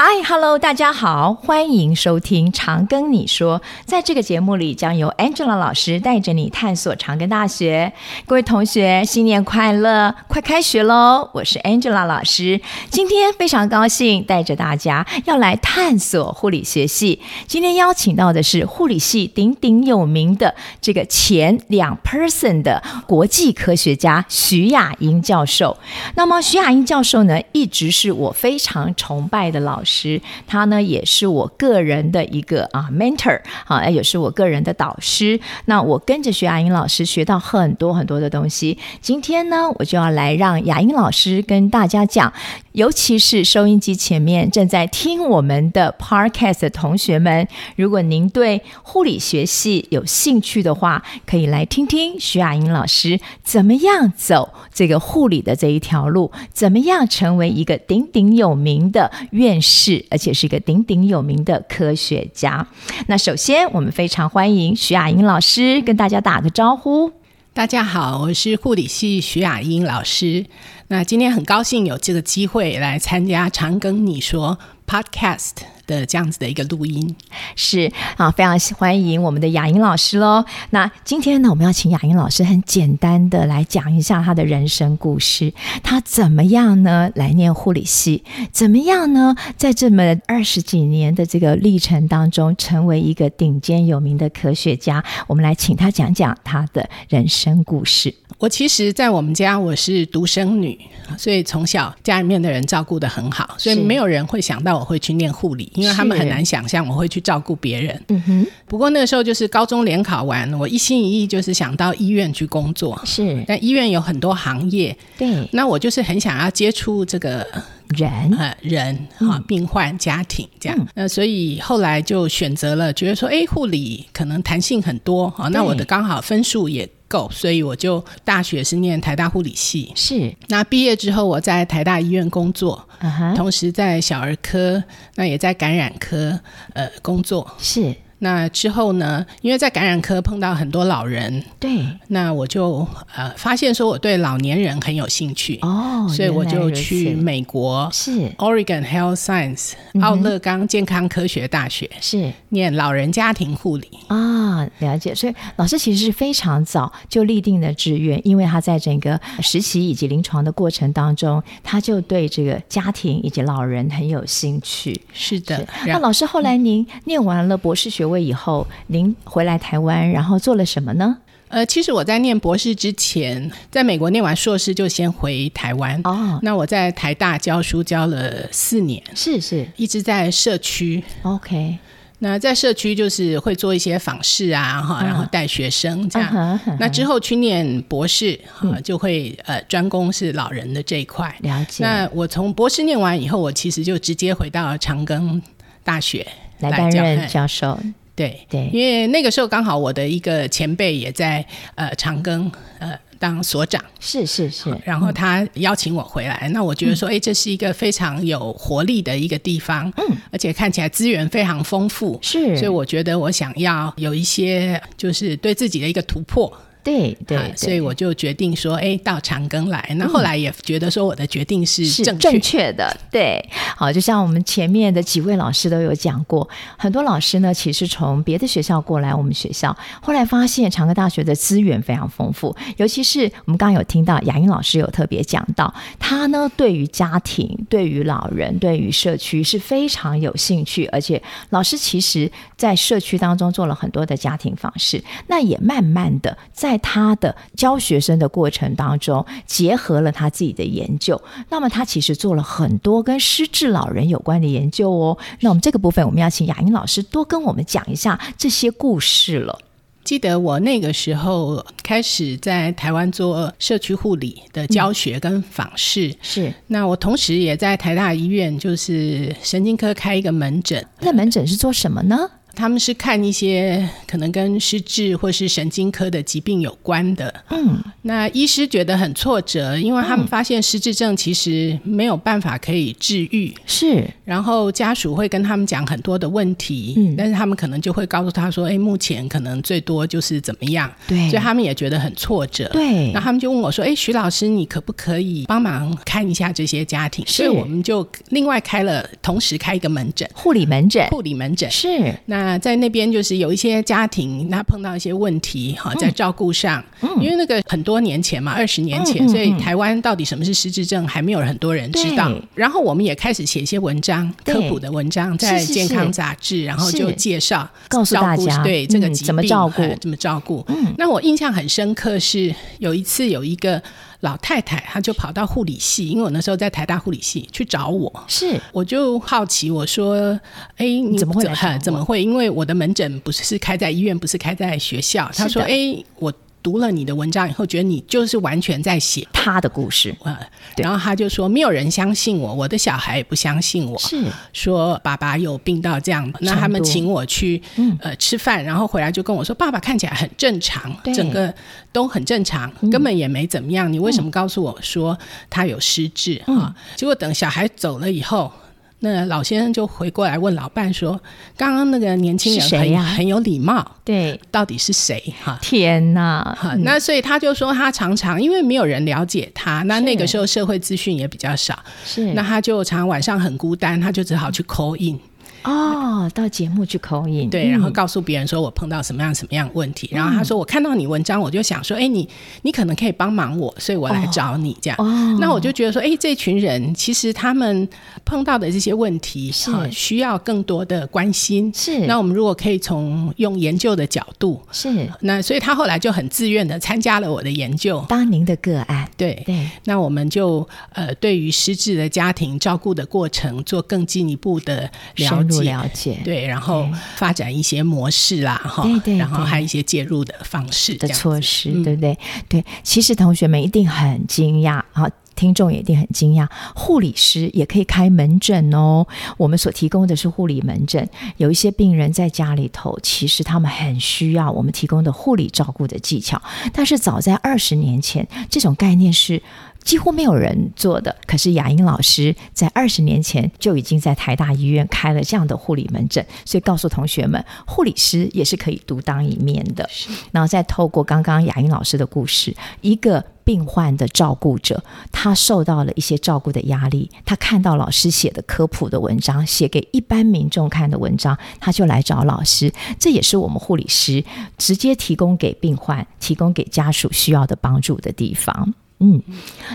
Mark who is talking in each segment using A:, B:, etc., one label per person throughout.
A: Hi，Hello，大家好，欢迎收听长庚你说。在这个节目里，将由 Angela 老师带着你探索长庚大学。各位同学，新年快乐！快开学喽！我是 Angela 老师，今天非常高兴带着大家要来探索护理学系。今天邀请到的是护理系鼎鼎有名的这个前两 person 的国际科学家徐雅英教授。那么徐雅英教授呢，一直是我非常崇拜的老师。师，他呢也是我个人的一个啊 mentor 啊，也是我个人的导师。那我跟着徐雅英老师学到很多很多的东西。今天呢，我就要来让雅英老师跟大家讲，尤其是收音机前面正在听我们的 podcast 的同学们，如果您对护理学系有兴趣的话，可以来听听徐雅英老师怎么样走这个护理的这一条路，怎么样成为一个鼎鼎有名的院士。是，而且是一个鼎鼎有名的科学家。那首先，我们非常欢迎徐雅英老师跟大家打个招呼。
B: 大家好，我是护理系徐雅英老师。那今天很高兴有这个机会来参加《长庚你说》Podcast。的这样子的一个录音
A: 是啊，非常欢迎我们的雅英老师喽。那今天呢，我们要请雅英老师很简单的来讲一下他的人生故事。他怎么样呢？来念护理系？怎么样呢？在这么二十几年的这个历程当中，成为一个顶尖有名的科学家。我们来请他讲讲他的人生故事。
B: 我其实，在我们家我是独生女，所以从小家里面的人照顾的很好，所以没有人会想到我会去念护理。因为他们很难想象我会去照顾别人。嗯哼。不过那个时候就是高中联考完，我一心一意就是想到医院去工作。是。但医院有很多行业。对。那我就是很想要接触这个人呃人啊、嗯、病患家庭这样。嗯、那所以后来就选择了，觉得说，哎，护理可能弹性很多啊。那我的刚好分数也够，所以我就大学是念台大护理系。是。那毕业之后，我在台大医院工作。Uh -huh. 同时在小儿科，那也在感染科，呃，工作是。那之后呢？因为在感染科碰到很多老人，对，那我就呃发现说我对老年人很有兴趣哦，所以我就去美国是 Oregon Health Science、嗯、奥勒冈健康科学大学是念老人家庭护理
A: 啊、哦，了解。所以老师其实是非常早就立定的志愿，因为他在整个实习以及临床的过程当中，他就对这个家庭以及老人很有兴趣。是的，是那老师后来您念完了博士学位以后，您回来台湾，然后做了什么呢？
B: 呃，其实我在念博士之前，在美国念完硕士就先回台湾。哦，那我在台大教书教了四年，是是，一直在社区。OK，那在社区就是会做一些访视啊，哈、嗯，然后带学生这样。嗯嗯、那之后去念博士，哈、嗯，就会呃专攻是老人的这一块。了解。那我从博士念完以后，我其实就直接回到长庚大学来，
A: 来担任教授。
B: 对对，因为那个时候刚好我的一个前辈也在呃长庚呃当所长，是是是，然后他邀请我回来，嗯、那我觉得说，哎，这是一个非常有活力的一个地方，嗯，而且看起来资源非常丰富，是，所以我觉得我想要有一些就是对自己的一个突破。对对，对，所以我就决定说，哎，到长庚来。那后来也觉得说，我的决定是正确，正确的。对，好，就像我们前面的几位老师都有讲过，很多老师呢，其实从别的学校过来我们学校，后来发现长庚大学的资源非常丰富，尤其是我们刚刚有听到雅英老师有特别讲到，他呢对于家庭、对于老人、对于社区是非常有兴趣，而且老师其实在社区当中做了很多的家庭方式，那也慢慢的在他的教学生的过程当中，结合了他自己的研究，那么他其实做了很多跟失智老人有关的研究哦。那我们这个部分，我们要请雅英老师多跟我们讲一下这些故事了。记得我那个时候开始在台湾做社区护理的教学跟访视，是。那我同时也在台大医院，就是神经科开一个门诊。
A: 那门诊是做什么呢？
B: 他们是看一些可能跟失智或是神经科的疾病有关的。嗯，那医师觉得很挫折，因为他们发现失智症其实没有办法可以治愈。
A: 是，
B: 然后家属会跟他们讲很多的问题，嗯，但是他们可能就会告诉他说：“哎，目前可能最多就是怎么样。”
A: 对，
B: 所以他们也觉得很挫折。
A: 对，
B: 那他们就问我说：“哎，徐老师，你可不可以帮忙看一下这些家庭？”所以我们就另外开了，同时开一个门诊，
A: 护理门诊，
B: 护理门诊
A: 是。
B: 那在那边就是有一些家庭，他碰到一些问题，哈，在照顾上，嗯，因为那个很多年前嘛，二十年前，所以台湾到底什么是失智症，还没有很多人知道。然后我们也开始写一些文章，科普的文章，在健康杂志，然后就介绍，
A: 告诉大家，
B: 对这个疾病
A: 怎么照顾，
B: 怎么照顾。嗯，那我印象很深刻是有一次有一个。老太太，她就跑到护理系，因为我那时候在台大护理系去找我，
A: 是，我
B: 就好奇，我说，哎，你
A: 怎么会来？
B: 怎么会？因为我的门诊不是是开在医院，不是开在学校。她说，哎，我。读了你的文章以后，觉得你就是完全在写
A: 他的故事，
B: 呃，然后他就说没有人相信我，我的小孩也不相信我，
A: 是。
B: 说爸爸有病到这样，那他们请我去呃吃饭，然后回来就跟我说爸爸看起来很正常，整个都很正常，根本也没怎么样，你为什么告诉我说他有失智？啊？结果等小孩走了以后。那老先生就回过来问老伴说：“刚刚那个年轻人很？很有礼貌，
A: 对，
B: 到底是谁？哈，
A: 天哪！
B: 哈，那所以他就说他常常因为没有人了解他，那那个时候社会资讯也比较少，
A: 是，
B: 那他就常常晚上很孤单，他就只好去 call in。”
A: 哦，到节目去口音，
B: 对，然后告诉别人说我碰到什么样什么样问题，嗯、然后他说我看到你文章，我就想说，哎，你你可能可以帮忙我，所以我来找你这样。哦，那我就觉得说，哎，这群人其实他们碰到的这些问题是、呃、需要更多的关心。
A: 是，
B: 那我们如果可以从用研究的角度，
A: 是，
B: 那所以他后来就很自愿的参加了我的研究，
A: 当您的个案。
B: 对。
A: 对，
B: 那我们就呃对于失智的家庭照顾的过程做更进一步的了解。
A: 了解，
B: 对，然后发展一些模式啦，哈，
A: 对对，
B: 然后还有一些介入的方式
A: 的措施，对不对？对，其实同学们一定很惊讶啊，听众也一定很惊讶，护理师也可以开门诊哦。我们所提供的是护理门诊，有一些病人在家里头，其实他们很需要我们提供的护理照顾的技巧，但是早在二十年前，这种概念是。几乎没有人做的，可是雅英老师在二十年前就已经在台大医院开了这样的护理门诊，所以告诉同学们，护理师也是可以独当一面的。是，然后再透过刚刚雅英老师的故事，一个病患的照顾者，他受到了一些照顾的压力，他看到老师写的科普的文章，写给一般民众看的文章，他就来找老师。这也是我们护理师直接提供给病患、提供给家属需要的帮助的地方。嗯，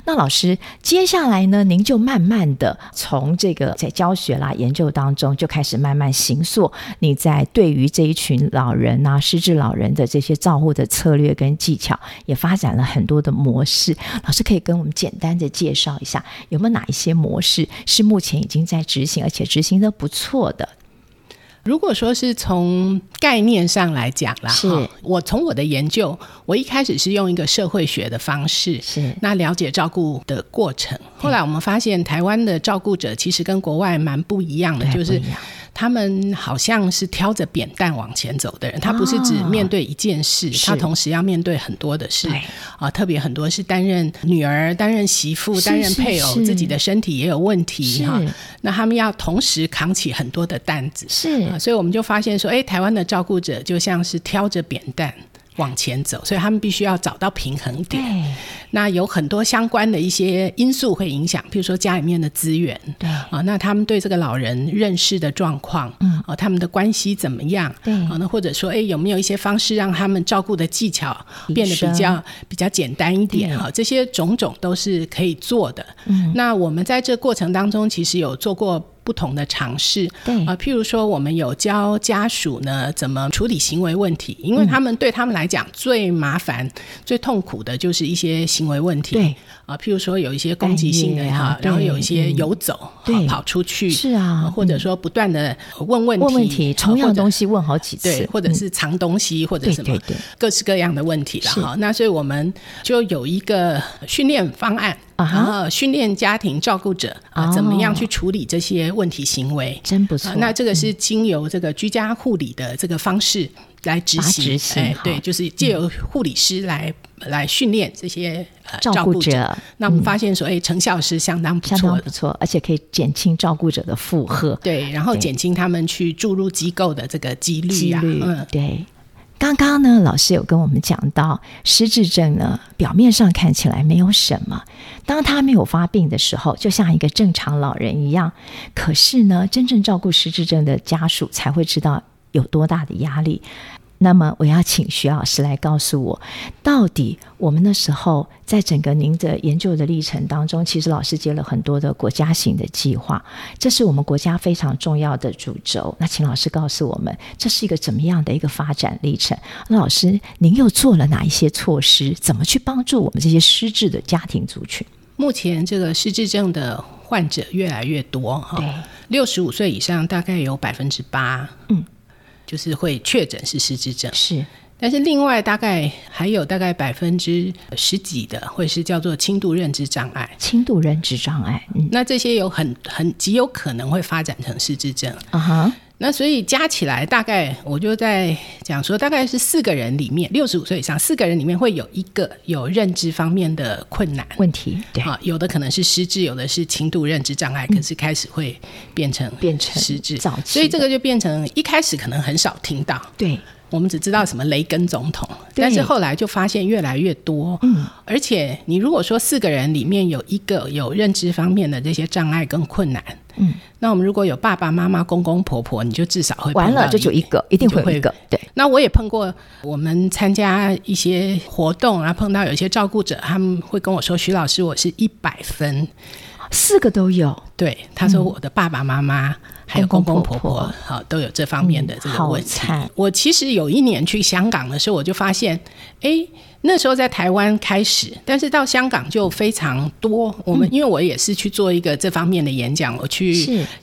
A: 那老师，接下来呢，您就慢慢的从这个在教学啦、研究当中，就开始慢慢行塑你在对于这一群老人啊、失智老人的这些照护的策略跟技巧，也发展了很多的模式。老师可以跟我们简单的介绍一下，有没有哪一些模式是目前已经在执行，而且执行的不错的？
B: 如果说是从概念上来讲啦，是我从我的研究，我一开始是用一个社会学的方式，
A: 是
B: 那了解照顾的过程。后来我们发现，台湾的照顾者其实跟国外蛮不一样的，就是。他们好像是挑着扁担往前走的人，他不是只面对一件事，哦、他同时要面对很多的事啊，特别很多是担任女儿、担任媳妇、担任配偶，自己的身体也有问题哈。那他们要同时扛起很多的担子，
A: 是、
B: 啊，所以我们就发现说，哎，台湾的照顾者就像是挑着扁担。往前走，所以他们必须要找到平衡点。对，那有很多相关的一些因素会影响，比如说家里面的资源，
A: 对
B: 啊，那他们对这个老人认识的状况，嗯，啊，他们的关系怎么样？
A: 对，
B: 啊，那或者说，哎，有没有一些方式让他们照顾的技巧变得比较比较简单一点？哈，这些种种都是可以做的。嗯，那我们在这过程当中，其实有做过。不同的尝试，
A: 对。啊、呃，譬如说，我们有教家属呢怎么处理行为问题，因为他们对他们来讲最麻烦、最痛苦的就是一些行为问题，对。
B: 啊，譬如说有一些攻击性的哈，然后有一些游走，对，跑出去，
A: 是啊，
B: 或者说不断的问问题，
A: 问问题，同样东西问好几次，
B: 对，或者是藏东西，或者什么各式各样的问题了哈。那所以我们就有一个训练方案。然后训练家庭照顾者啊，怎么样去处理这些问题行为，
A: 真不错。
B: 那这个是经由这个居家护理的这个方式来执行，哎，对，就是借由护理师来来训练这些照顾者。那我们发现说，哎，成效是相当不错的，
A: 不错，而且可以减轻照顾者的负荷，
B: 对，然后减轻他们去注入机构的这个几率啊，
A: 嗯，对。刚刚呢，老师有跟我们讲到，失智症呢，表面上看起来没有什么，当他没有发病的时候，就像一个正常老人一样。可是呢，真正照顾失智症的家属才会知道有多大的压力。那么，我要请徐老师来告诉我，到底我们那时候在整个您的研究的历程当中，其实老师接了很多的国家型的计划，这是我们国家非常重要的主轴。那请老师告诉我们，这是一个怎么样的一个发展历程？那老师，您又做了哪一些措施？怎么去帮助我们这些失智的家庭族群？
B: 目前这个失智症的患者越来越多，哈，六十五岁以上大概有百分之八，嗯。就是会确诊是失智症，
A: 是，
B: 但是另外大概还有大概百分之十几的会是叫做轻度认知障碍，
A: 轻度认知障碍，嗯，
B: 那这些有很很极有可能会发展成失智症，啊哈。那所以加起来，大概我就在讲说，大概是四个人里面，六十五岁以上四个人里面会有一个有认知方面的困难。
A: 问题，对。啊，
B: 有的可能是失智，有的是轻度认知障碍，可是开始会变成变成失智，所以这个就变成一开始可能很少听到，
A: 对。
B: 我们只知道什么雷根总统，但是后来就发现越来越多。嗯，而且你如果说四个人里面有一个有认知方面的这些障碍跟困难，嗯，那我们如果有爸爸妈妈、公公婆婆，你就至少会
A: 完了就有一个，一定会有一个。对，
B: 那我也碰过，我们参加一些活动，然后碰到有一些照顾者，他们会跟我说：“徐老师，我是一百分，
A: 四个都有。”
B: 对，他说我的爸爸妈妈。嗯还有公公婆婆，好都有这方面的这个问题。嗯、我其实有一年去香港的时候，我就发现，哎，那时候在台湾开始，但是到香港就非常多。我们、嗯、因为我也是去做一个这方面的演讲，我去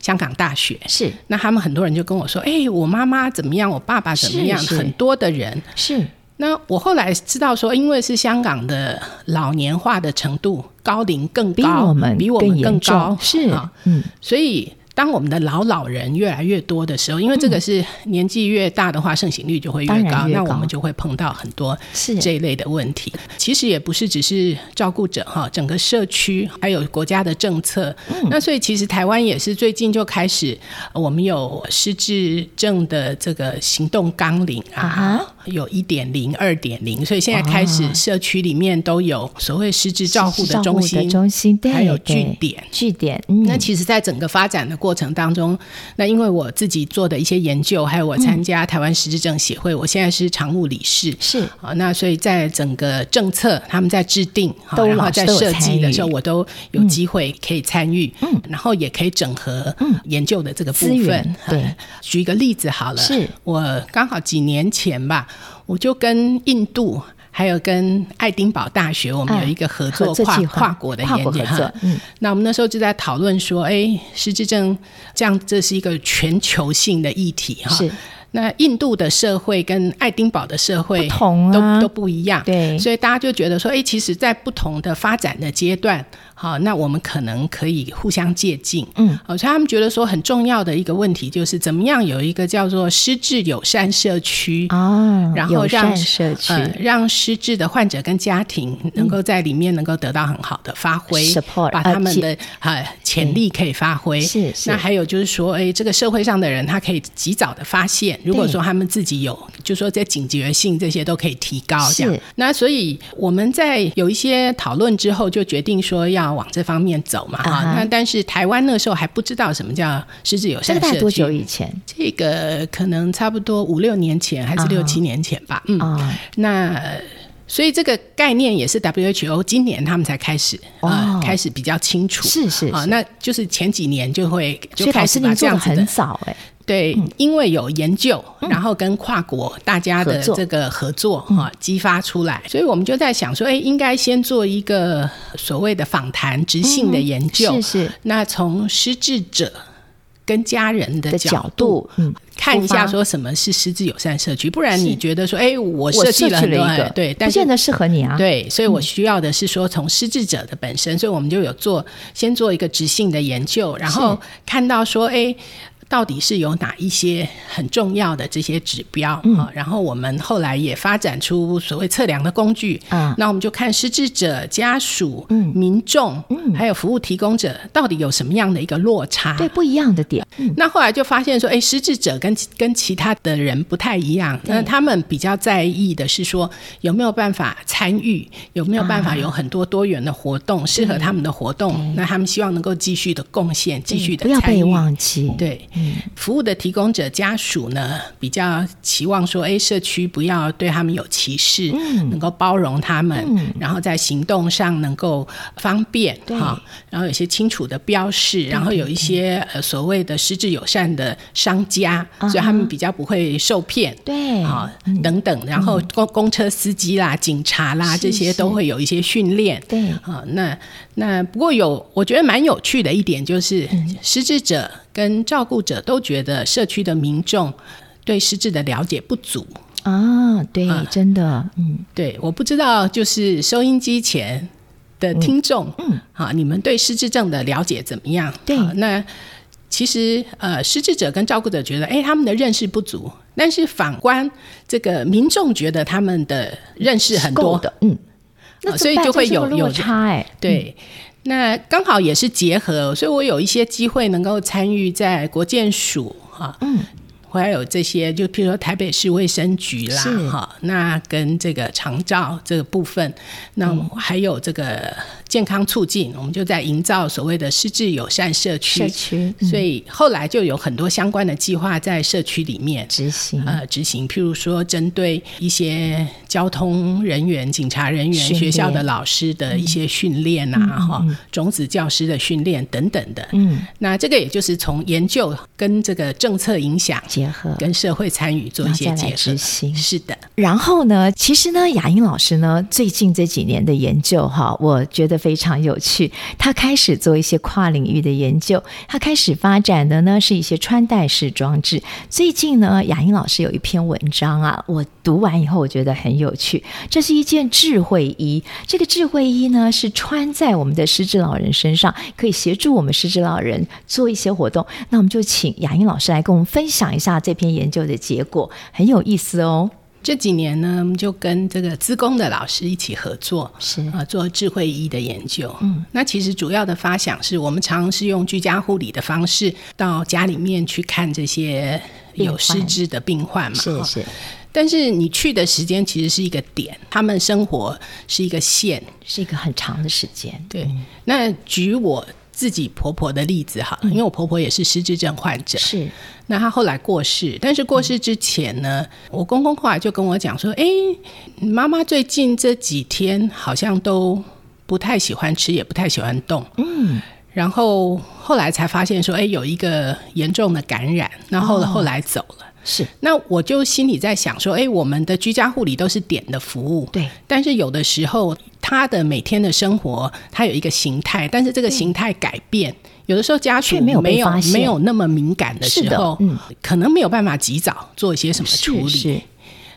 B: 香港大学，
A: 是
B: 那他们很多人就跟我说，哎，我妈妈怎么样，我爸爸怎么样，很多的人
A: 是。
B: 那我后来知道说，因为是香港的老年化的程度，高龄更高，比
A: 我们
B: 比我们更高，
A: 是啊，嗯，
B: 所以。当我们的老老人越来越多的时候，因为这个是年纪越大的话，盛行率就会越高，越高，那我们就会碰到很多这一类的问题。其实也不是只是照顾者哈，整个社区还有国家的政策。嗯、那所以其实台湾也是最近就开始，我们有失智症的这个行动纲领啊，啊有一点零、二点零，所以现在开始社区里面都有所谓失智照护的中心，
A: 中心
B: 还有据点，
A: 据点。嗯、
B: 那其实，在整个发展的过过程当中，那因为我自己做的一些研究，还有我参加台湾失智症协会，嗯、我现在是常务理事，
A: 是。
B: 啊，那所以在整个政策他们在制定，然后在设计的时候，我都有机会可以参与，嗯，然后也可以整合研究的这个部分。对，举一个例子好了，是。我刚好几年前吧，我就跟印度。还有跟爱丁堡大学，我们有一个合作跨跨国的研究哈。嗯，那我们那时候就在讨论说，哎，失智症这样，这是一个全球性的议题哈。是。那印度的社会跟爱丁堡的社会不同啊，都都不一样。对。所以大家就觉得说，哎，其实，在不同的发展的阶段。好，那我们可能可以互相借鉴。嗯，好，所以他们觉得说很重要的一个问题就是怎么样有一个叫做失智友善社区哦，然后让社区、呃、让失智的患者跟家庭能够在里面能够得到很好的发挥，support、嗯、把他们的呃潜力可以发挥。是是。那还有就是说，哎，这个社会上的人他可以及早的发现，如果说他们自己有，就是说在警觉性这些都可以提高。这样。是。那所以我们在有一些讨论之后，就决定说要。往这方面走嘛啊，那但是台湾那时候还不知道什么叫失智友善社区。这个多久以前？这个可能差不多五六年前，还是六七年前吧。嗯，那所以这个概念也是 WHO 今年他们才开始啊，开始比较清楚。是是啊，那就是前几年就会就开始把这样子很早哎。对，因为有研究，然后跟跨国大家的这个合作哈，激发出来，所以我们就在想说，哎，应该先做一个所谓的访谈、质性的研究。是是。那从失智者跟家人的角度，嗯，看一下说什么是失智友善社区，不然你觉得说，哎，我设计了一个，对，但
A: 不见得适合你啊。
B: 对，所以我需要的是说，从失智者的本身，所以我们就有做，先做一个直性的研究，然后看到说，哎。到底是有哪一些很重要的这些指标啊？嗯、然后我们后来也发展出所谓测量的工具啊。那我们就看失智者家属、嗯、民众，嗯，还有服务提供者到底有什么样的一个落差？
A: 对，不一样的点。嗯、
B: 那后来就发现说，哎，失智者跟跟其他的人不太一样。那他们比较在意的是说，有没有办法参与，有没有办法有很多多元的活动，啊、适合他们的活动。那他们希望能够继续的贡献，继续的参与，不要
A: 被忘记。
B: 对。服务的提供者家属呢，比较期望说，哎，社区不要对他们有歧视，嗯、能够包容他们，嗯、然后在行动上能够方便，哈，然后有些清楚的标示，然后有一些呃所谓的失智友善的商家，所以他们比较不会受骗，对，啊，等等，然后公公车司机啦、警察啦这些都会有一些训练，对，啊，那那不过有我觉得蛮有趣的一点就是失智者。跟照顾者都觉得社区的民众对失智的了解不足。
A: 啊，对，嗯、真的，嗯，
B: 对，我不知道，就是收音机前的听众，嗯，啊，你们对失智症的了解怎么样？对，那其实呃，失智者跟照顾者觉得，哎，他们的认识不足，但是反观这个民众觉得他们的认识很多。的，嗯，那所以就会有有差，哎，对。嗯那刚好也是结合，所以我有一些机会能够参与在国建署哈，嗯，还有这些，就譬如说台北市卫生局啦，哈是，那跟这个长照这个部分，那还有这个。健康促进，我们就在营造所谓的失智友善社区。社区，所以后来就有很多相关的计划在社区里面执行。呃，执行，譬如说针对一些交通人员、警察人员、学校的老师的一些训练啊，哈，种子教师的训练等等的。嗯，那这个也就是从研究跟这个政策影响结合，跟社会参与做一些结合。执行是的。
A: 然后呢，其实呢，雅英老师呢，最近这几年的研究哈，我觉得。非常有趣，他开始做一些跨领域的研究，他开始发展的呢是一些穿戴式装置。最近呢，雅英老师有一篇文章啊，我读完以后我觉得很有趣。这是一件智慧衣，这个智慧衣呢是穿在我们的失智老人身上，可以协助我们失智老人做一些活动。那我们就请雅英老师来跟我们分享一下这篇研究的结果，很有意思哦。
B: 这几年呢，就跟这个资工的老师一起合作，是啊，做智慧医的研究。嗯，那其实主要的发想是我们常常是用居家护理的方式到家里面去看这些有失智的病患嘛，是是。但是你去的时间其实是一个点，他们生活是一个线，
A: 是一个很长的时间。
B: 对，那举我。自己婆婆的例子哈，因为我婆婆也是失智症患者，是。那她后来过世，但是过世之前呢，我公公后来就跟我讲说：“哎，妈妈最近这几天好像都不太喜欢吃，也不太喜欢动。”嗯。然后后来才发现说：“哎，有一个严重的感染，那后后来走了。”是。那我就心里在想说：“哎，我们的居家护理都是点的服务，对。但是有的时候。”他的每天的生活，他有一个形态，但是这个形态改变，有的时候家属没有没有，没有那么敏感的时候，嗯，可能没有办法及早做一些什么处理。是是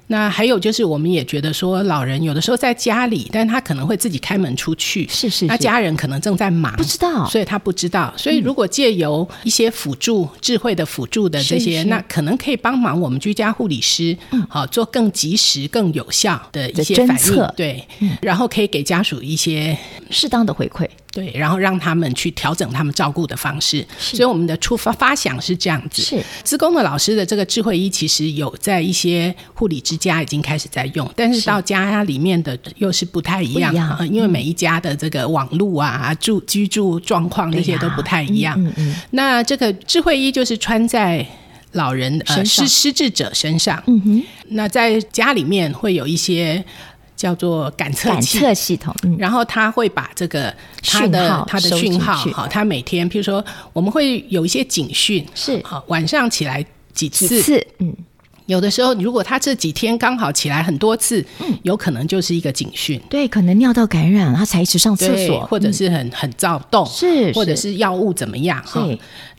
B: 那还有就是，我们也觉得说，老人有的时候在家里，但他可能会自己开门出去，是是，是，那家人可能正在忙，不知道，所以他不知道。所以如果借由一些辅助、智慧的辅助的这些，是是。那可能可以帮忙我们居家护理师，好、嗯、做更及时、更有效的一些反应，对，嗯、然后可以给家属一些
A: 适当的回馈。
B: 对，然后让他们去调整他们照顾的方式，所以我们的出发发想是这样子。是，资工的老师的这个智慧医其实有在一些护理之家已经开始在用，但是到家里面的又是不太一样，因为每一家的这个网络啊、住居住状况那些都不太一样。嗯嗯，嗯。那这个智慧衣就是穿在老人呃失失智者身上。嗯哼。那在家里面会有一些。叫做感测感
A: 测系统，嗯、
B: 然后他会把这个他的他的讯号，好，他每天，譬如说，我们会有一些警讯，是好，晚上起来几次，几次嗯，有的时候，如果他这几天刚好起来很多次，嗯，有可能就是一个警讯。
A: 对，可能尿道感染，他才一直上厕所，
B: 或者是很很躁动，
A: 是，
B: 或者是药物怎么样？哈，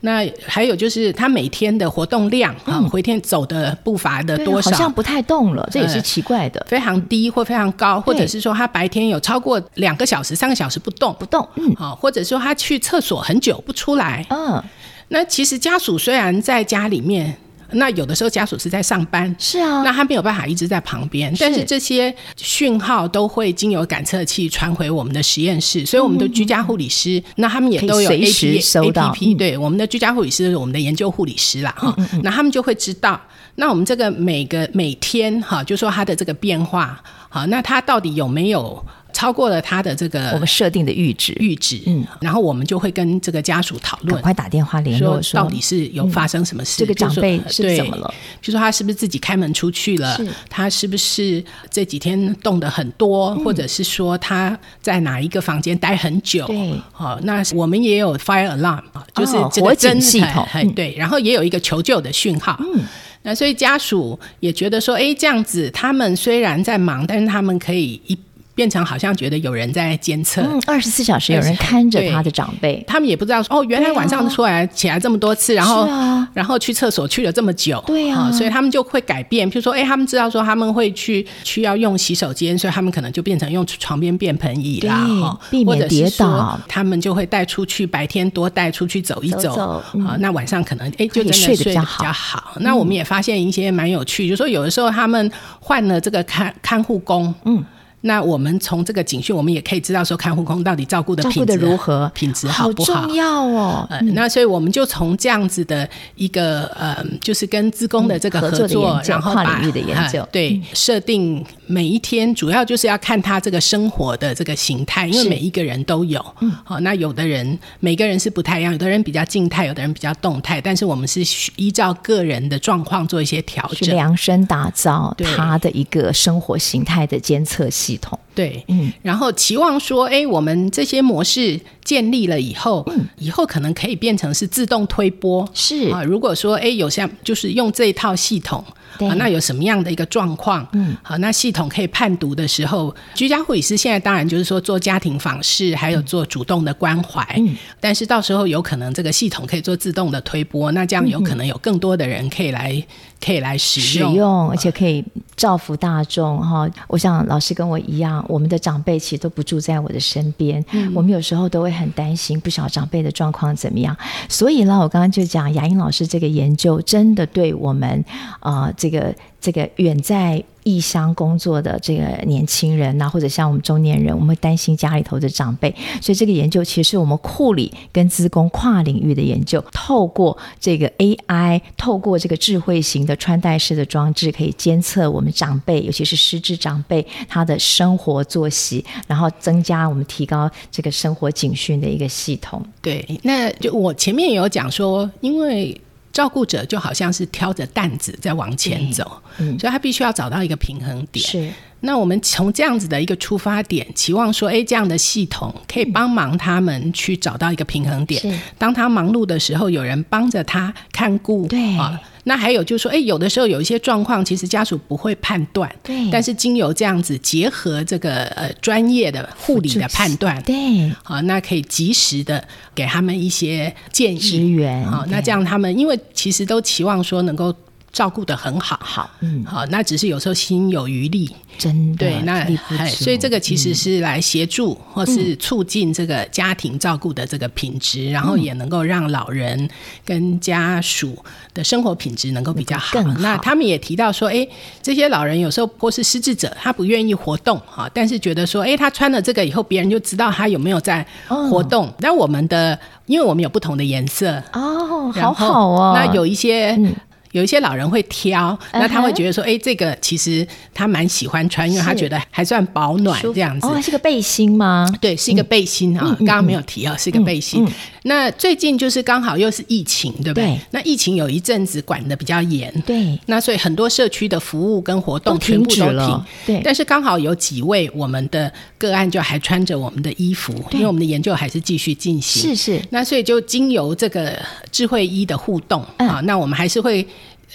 B: 那还有就是他每天的活动量，哈，回天走的步伐的多少，
A: 好像不太动了，这也是奇怪的，
B: 非常低或非常高，或者是说他白天有超过两个小时、三个小时不动
A: 不动，嗯，
B: 好，或者说他去厕所很久不出来，嗯，那其实家属虽然在家里面。那有的时候家属是在上班，
A: 是啊，
B: 那他没有办法一直在旁边，但是这些讯号都会经由感测器传回我们的实验室，所以我们的居家护理师，那他们也都有 A P A P P，对，我们的居家护理师是我们的研究护理师啦，哈，那他们就会知道，那我们这个每个每天哈，就说他的这个变化，好，那他到底有没有？超过了他的这个
A: 我们设定的阈值，
B: 阈值，嗯，然后我们就会跟这个家属讨论，
A: 赶快打电话联络，说
B: 到底是有发生什么事，
A: 这个长辈是怎么了？
B: 比如说他是不是自己开门出去了？他是不是这几天动的很多，或者是说他在哪一个房间待很久？对，好，那我们也有 fire alarm，就是这个侦系统，对，然后也有一个求救的讯号，嗯，那所以家属也觉得说，哎，这样子他们虽然在忙，但是他们可以一。变成好像觉得有人在监测，
A: 二十四小时有人看着他的长辈，
B: 他们也不知道说哦，原来晚上出来起来这么多次，然后然后去厕所去了这么久，
A: 对呀，
B: 所以他们就会改变，譬如说哎，他们知道说他们会去需要用洗手间，所以他们可能就变成用床边便盆椅啦，
A: 避免跌倒，
B: 他们就会带出去，白天多带出去走一走，啊，那晚上可能哎就真的睡得比较好。那我们也发现一些蛮有趣，就是说有的时候他们换了这个看看护工，嗯。那我们从这个警讯，我们也可以知道说看护工到底照顾的品质
A: 如何，
B: 品质好不好？
A: 好重要哦。
B: 那所以我们就从这样子的一个呃，就是跟资工的这个合作，嗯、合作的然后把
A: 跨领域的研究，呃、
B: 对，设定每一天主要就是要看他这个生活的这个形态，因为每一个人都有。嗯，好，那有的人每个人是不太一样，有的人比较静态，有的人比较动态，但是我们是依照个人的状况做一些调整，
A: 量身打造他的一个生活形态的监测系统。系统。
B: 对，嗯，然后期望说，哎，我们这些模式建立了以后，嗯，以后可能可以变成是自动推播，
A: 是。
B: 啊。如果说，哎，有像就是用这一套系统，啊，那有什么样的一个状况？嗯，好，那系统可以判读的时候，居家护理师现在当然就是说做家庭访视，还有做主动的关怀，嗯，但是到时候有可能这个系统可以做自动的推播，那这样有可能有更多的人可以来。可以来使用，
A: 使用，而且可以造福大众哈。我想老师跟我一样，我们的长辈其实都不住在我的身边，嗯、我们有时候都会很担心，不晓得长辈的状况怎么样。所以呢，我刚刚就讲雅英老师这个研究，真的对我们啊、呃，这个这个远在。异乡工作的这个年轻人呐，或者像我们中年人，我们会担心家里头的长辈，所以这个研究其实是我们护理跟资工跨领域的研究，透过这个 AI，透过这个智慧型的穿戴式的装置，可以监测我们长辈，尤其是失智长辈他的生活作息，然后增加我们提高这个生活警讯的一个系统。
B: 对，那就我前面也有讲说，因为。照顾者就好像是挑着担子在往前走，嗯，所以他必须要找到一个平衡点。是，那我们从这样子的一个出发点，期望说，哎，这样的系统可以帮忙他们去找到一个平衡点。是，当他忙碌的时候，有人帮着他看顾。对啊。那还有就是说，哎，有的时候有一些状况，其实家属不会判断，对。但是经由这样子结合这个呃专业的护理的判断，对，好，那可以及时的给他们一些建议支援，好，那这样他们因为其实都期望说能够。照顾的很好，好，嗯，好，那只是有时候心有余力，
A: 真的
B: 对，那所以这个其实是来协助、嗯、或是促进这个家庭照顾的这个品质，嗯、然后也能够让老人跟家属的生活品质能够比较好。好。那他们也提到说，哎，这些老人有时候或是失智者，他不愿意活动哈，但是觉得说，哎，他穿了这个以后，别人就知道他有没有在活动。那、哦、我们的，因为我们有不同的颜色
A: 哦，好好哦，
B: 那有一些。嗯有一些老人会挑，那他会觉得说，哎、uh 这个其实他蛮喜欢穿，因为他觉得还算保暖这样子。
A: 哦，是个背心吗？
B: 对，是一个背心啊。刚刚、嗯、没有提啊，是一个背心。那最近就是刚好又是疫情，对不对？对，那疫情有一阵子管的比较严，对。那所以很多社区的服务跟活动全部都停。对。但是刚好有几位我们的个案就还穿着我们的衣服，因为我们的研究还是继续进行。是是。那所以就经由这个智慧医的互动啊，嗯、那我们还是会。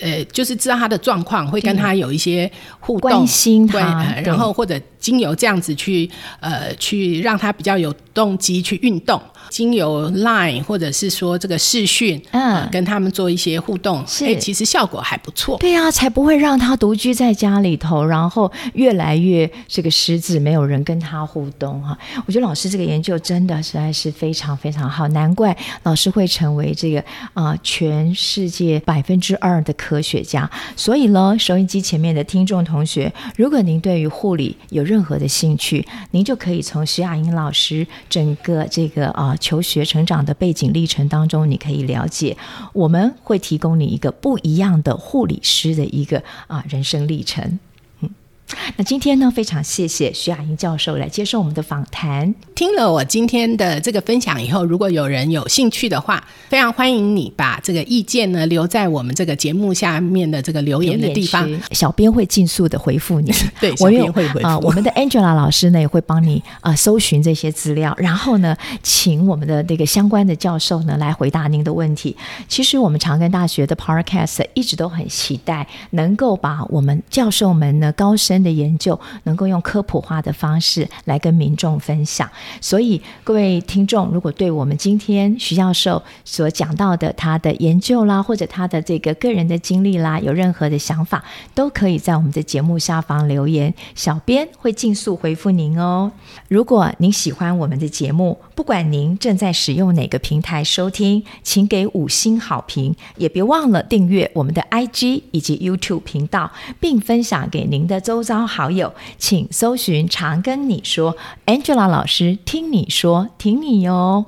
B: 呃，就是知道他的状况，会跟他有一些互动，
A: 关心他，
B: 然后或者经由这样子去呃，去让他比较有动机去运动。经由 Line 或者是说这个视讯，嗯、呃，跟他们做一些互动，是、欸，其实效果还不错。
A: 对呀、啊，才不会让他独居在家里头，然后越来越这个失智，没有人跟他互动哈。我觉得老师这个研究真的实在是非常非常好，难怪老师会成为这个啊、呃、全世界百分之二的科学家。所以呢，收音机前面的听众同学，如果您对于护理有任何的兴趣，您就可以从徐雅英老师整个这个啊。呃求学成长的背景历程当中，你可以了解，我们会提供你一个不一样的护理师的一个啊人生历程。嗯那今天呢，非常谢谢徐雅英教授来接受我们的访谈。
B: 听了我今天的这个分享以后，如果有人有兴趣的话，非常欢迎你把这个意见呢留在我们这个节目下面的这个留言的地方，
A: 小编会尽速的回复你。
B: 对，小编会回复。
A: 啊、呃，我们的 Angela 老师呢也会帮你啊、呃、搜寻这些资料，然后呢，请我们的那个相关的教授呢来回答您的问题。其实我们长庚大学的 Podcast 一直都很期待能够把我们教授们呢高深的研究能够用科普化的方式来跟民众分享，所以各位听众，如果对我们今天徐教授所讲到的他的研究啦，或者他的这个个人的经历啦，有任何的想法，都可以在我们的节目下方留言，小编会尽速回复您哦。如果您喜欢我们的节目，不管您正在使用哪个平台收听，请给五星好评，也别忘了订阅我们的 IG 以及 YouTube 频道，并分享给您的周遭好友。请搜寻“常跟你说 ”，Angela 老师听你说，听你哟。